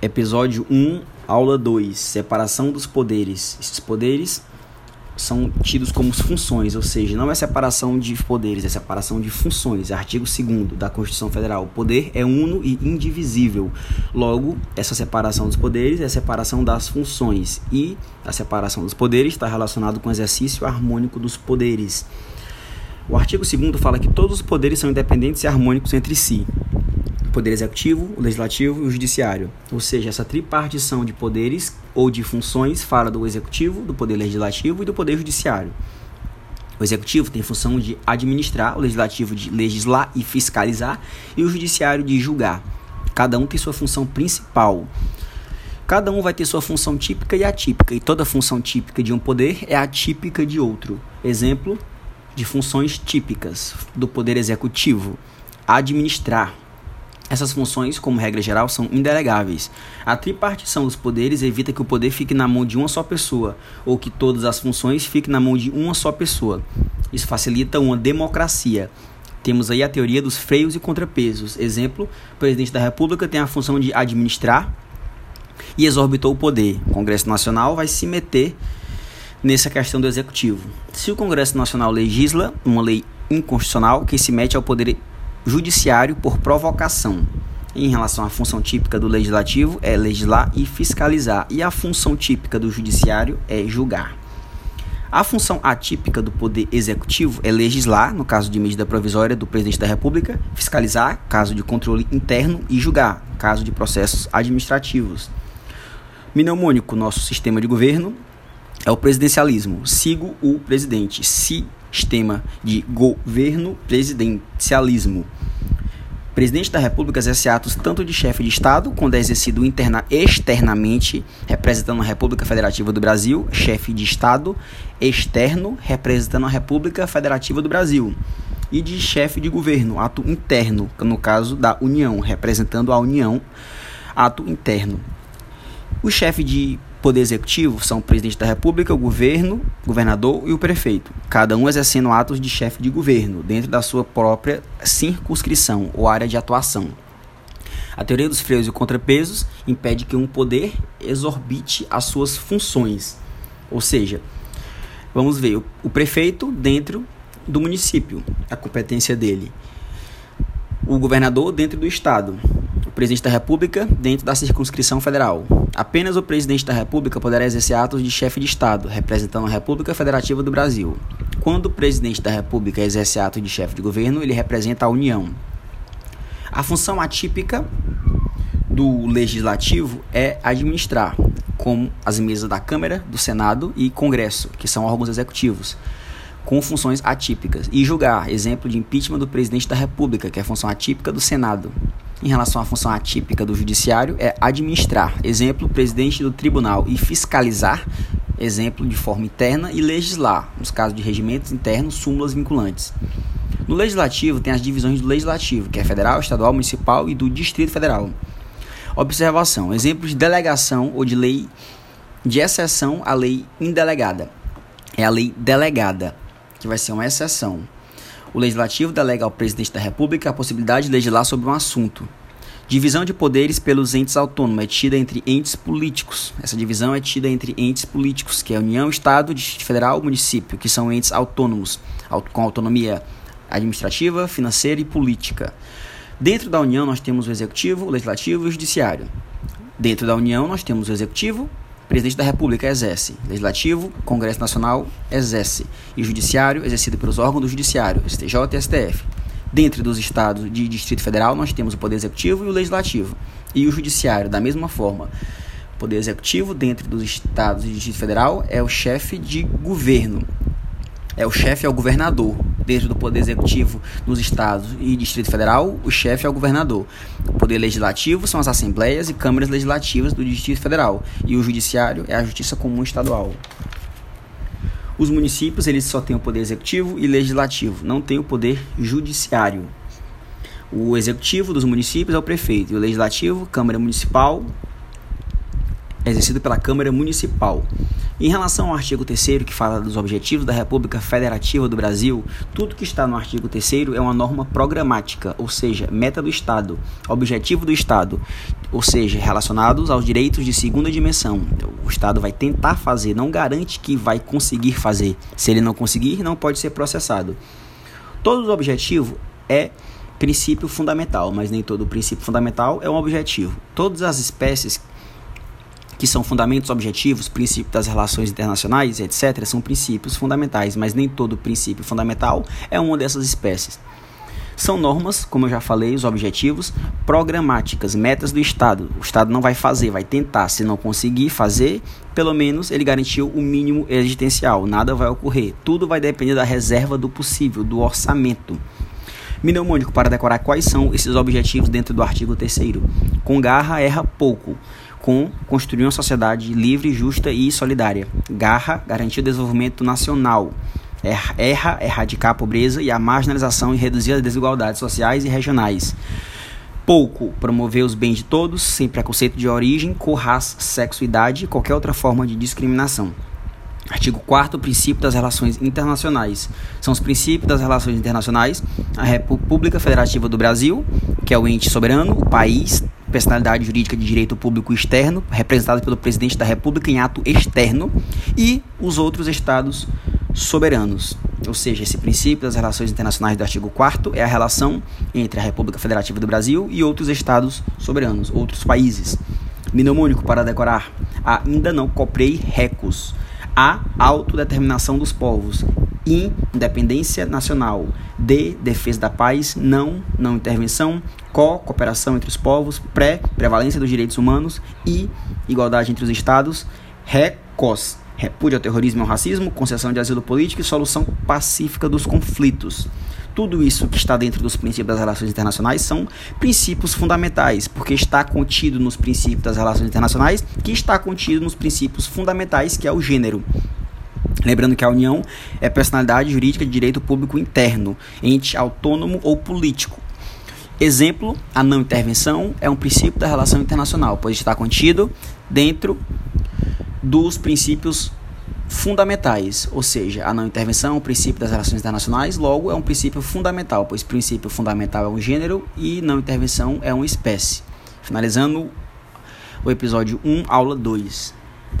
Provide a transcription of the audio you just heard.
Episódio 1, aula 2, separação dos poderes. Esses poderes são tidos como funções, ou seja, não é separação de poderes, é separação de funções. Artigo 2 da Constituição Federal. O poder é uno e indivisível. Logo, essa separação dos poderes é a separação das funções. E a separação dos poderes está relacionado com o exercício harmônico dos poderes. O artigo 2 fala que todos os poderes são independentes e harmônicos entre si poder executivo, o legislativo e o judiciário. Ou seja, essa tripartição de poderes ou de funções fala do executivo, do poder legislativo e do poder judiciário. O executivo tem função de administrar, o legislativo de legislar e fiscalizar e o judiciário de julgar. Cada um tem sua função principal. Cada um vai ter sua função típica e atípica, e toda função típica de um poder é atípica de outro. Exemplo de funções típicas do poder executivo: administrar, essas funções, como regra geral, são indelegáveis. A tripartição dos poderes evita que o poder fique na mão de uma só pessoa, ou que todas as funções fiquem na mão de uma só pessoa. Isso facilita uma democracia. Temos aí a teoria dos freios e contrapesos. Exemplo, o presidente da República tem a função de administrar e exorbitou o poder. O Congresso Nacional vai se meter nessa questão do executivo. Se o Congresso Nacional legisla uma lei inconstitucional, quem se mete ao poder judiciário por provocação. Em relação à função típica do legislativo, é legislar e fiscalizar, e a função típica do judiciário é julgar. A função atípica do poder executivo é legislar, no caso de medida provisória do presidente da República, fiscalizar, caso de controle interno, e julgar, caso de processos administrativos. Mnemônico, nosso sistema de governo, é o presidencialismo. Sigo o presidente. Sistema de governo presidencialismo presidente da República exerce atos tanto de chefe de Estado, quando é exercido interna, externamente, representando a República Federativa do Brasil, chefe de Estado, externo, representando a República Federativa do Brasil, e de chefe de governo, ato interno, no caso da União, representando a União, ato interno. O chefe de Poder Executivo são o presidente da República, o governo, governador e o prefeito, cada um exercendo atos de chefe de governo dentro da sua própria circunscrição ou área de atuação. A teoria dos freios e contrapesos impede que um poder exorbite as suas funções. Ou seja, vamos ver o prefeito dentro do município, a competência dele. O governador dentro do estado, presidente da República dentro da circunscrição federal. Apenas o presidente da República poderá exercer atos de chefe de Estado, representando a República Federativa do Brasil. Quando o presidente da República exerce ato de chefe de governo, ele representa a União. A função atípica do legislativo é administrar, como as mesas da Câmara, do Senado e Congresso, que são órgãos executivos, com funções atípicas, e julgar, exemplo de impeachment do presidente da República, que é função atípica do Senado em relação à função atípica do judiciário é administrar, exemplo, presidente do tribunal, e fiscalizar, exemplo, de forma interna, e legislar, nos casos de regimentos internos, súmulas vinculantes. No legislativo tem as divisões do legislativo, que é federal, estadual, municipal e do Distrito Federal. Observação: exemplos de delegação ou de lei de exceção à lei indelegada. É a lei delegada, que vai ser uma exceção. O Legislativo delega ao Presidente da República a possibilidade de legislar sobre um assunto. Divisão de poderes pelos entes autônomos é tida entre entes políticos. Essa divisão é tida entre entes políticos, que é União, Estado, Distrito Federal, Município, que são entes autônomos, com autonomia administrativa, financeira e política. Dentro da União, nós temos o Executivo, o Legislativo e o Judiciário. Dentro da União, nós temos o Executivo, Presidente da República exerce. Legislativo, Congresso Nacional exerce. E Judiciário, exercido pelos órgãos do Judiciário, STJ e STF. Dentro dos estados de Distrito Federal, nós temos o Poder Executivo e o Legislativo. E o Judiciário, da mesma forma. O Poder Executivo, dentro dos estados de Distrito Federal, é o chefe de governo. É o chefe é o governador dentro do Poder Executivo nos estados e Distrito Federal, o chefe é o governador. O Poder Legislativo são as assembleias e câmaras legislativas do Distrito Federal. E o Judiciário é a Justiça Comum Estadual. Os municípios eles só têm o poder executivo e legislativo, não têm o poder judiciário. O executivo dos municípios é o prefeito, e o legislativo, Câmara Municipal, exercido pela Câmara Municipal. Em relação ao artigo 3 que fala dos objetivos da República Federativa do Brasil, tudo que está no artigo 3 é uma norma programática, ou seja, meta do Estado, objetivo do Estado, ou seja, relacionados aos direitos de segunda dimensão. O Estado vai tentar fazer, não garante que vai conseguir fazer. Se ele não conseguir, não pode ser processado. Todo objetivo é princípio fundamental, mas nem todo princípio fundamental é um objetivo. Todas as espécies que são fundamentos objetivos, princípio das relações internacionais, etc., são princípios fundamentais, mas nem todo princípio fundamental é uma dessas espécies. São normas, como eu já falei, os objetivos programáticas, metas do Estado. O Estado não vai fazer, vai tentar. Se não conseguir fazer, pelo menos ele garantiu o mínimo existencial. Nada vai ocorrer. Tudo vai depender da reserva do possível, do orçamento. Mnemônico para decorar quais são esses objetivos dentro do artigo 3. Com garra, erra pouco. Com construir uma sociedade livre, justa e solidária. Garra, garantir o desenvolvimento nacional. Erra, erradicar a pobreza e a marginalização e reduzir as desigualdades sociais e regionais. Pouco, promover os bens de todos, sem preconceito de origem, cor, raça, sexo, idade e qualquer outra forma de discriminação. Artigo 4 princípio das relações internacionais. São os princípios das relações internacionais. A República Federativa do Brasil, que é o ente soberano, o país, personalidade jurídica de direito público externo, representado pelo presidente da República em ato externo, e os outros estados soberanos. Ou seja, esse princípio das relações internacionais do artigo 4 é a relação entre a República Federativa do Brasil e outros estados soberanos, outros países. Mnemônico para decorar. Ainda não comprei recos. A autodeterminação dos povos. Independência nacional. D. Defesa da paz. Não. Não intervenção. Co. Cooperação entre os povos. Pré. Prevalência dos direitos humanos. I. Igualdade entre os estados. Recos repúdio ao terrorismo e ao racismo, concessão de asilo político e solução pacífica dos conflitos. Tudo isso que está dentro dos princípios das relações internacionais são princípios fundamentais, porque está contido nos princípios das relações internacionais, que está contido nos princípios fundamentais, que é o gênero. Lembrando que a União é personalidade jurídica de direito público interno, ente autônomo ou político. Exemplo, a não intervenção é um princípio da relação internacional, pois está contido dentro dos princípios fundamentais, ou seja, a não intervenção um princípio das relações internacionais, logo é um princípio fundamental, pois princípio fundamental é um gênero e não intervenção é uma espécie. Finalizando o episódio 1, aula 2.